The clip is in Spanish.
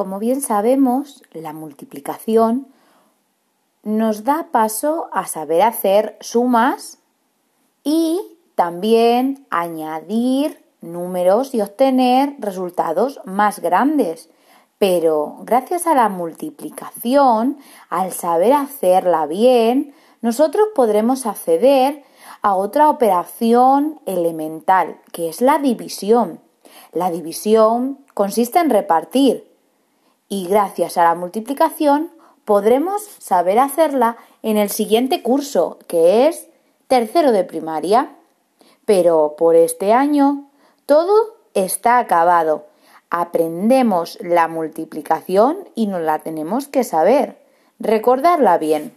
como bien sabemos, la multiplicación nos da paso a saber hacer sumas y también añadir números y obtener resultados más grandes. Pero gracias a la multiplicación, al saber hacerla bien, nosotros podremos acceder a otra operación elemental, que es la división. La división consiste en repartir y gracias a la multiplicación podremos saber hacerla en el siguiente curso, que es tercero de primaria. Pero por este año todo está acabado. Aprendemos la multiplicación y nos la tenemos que saber. Recordarla bien.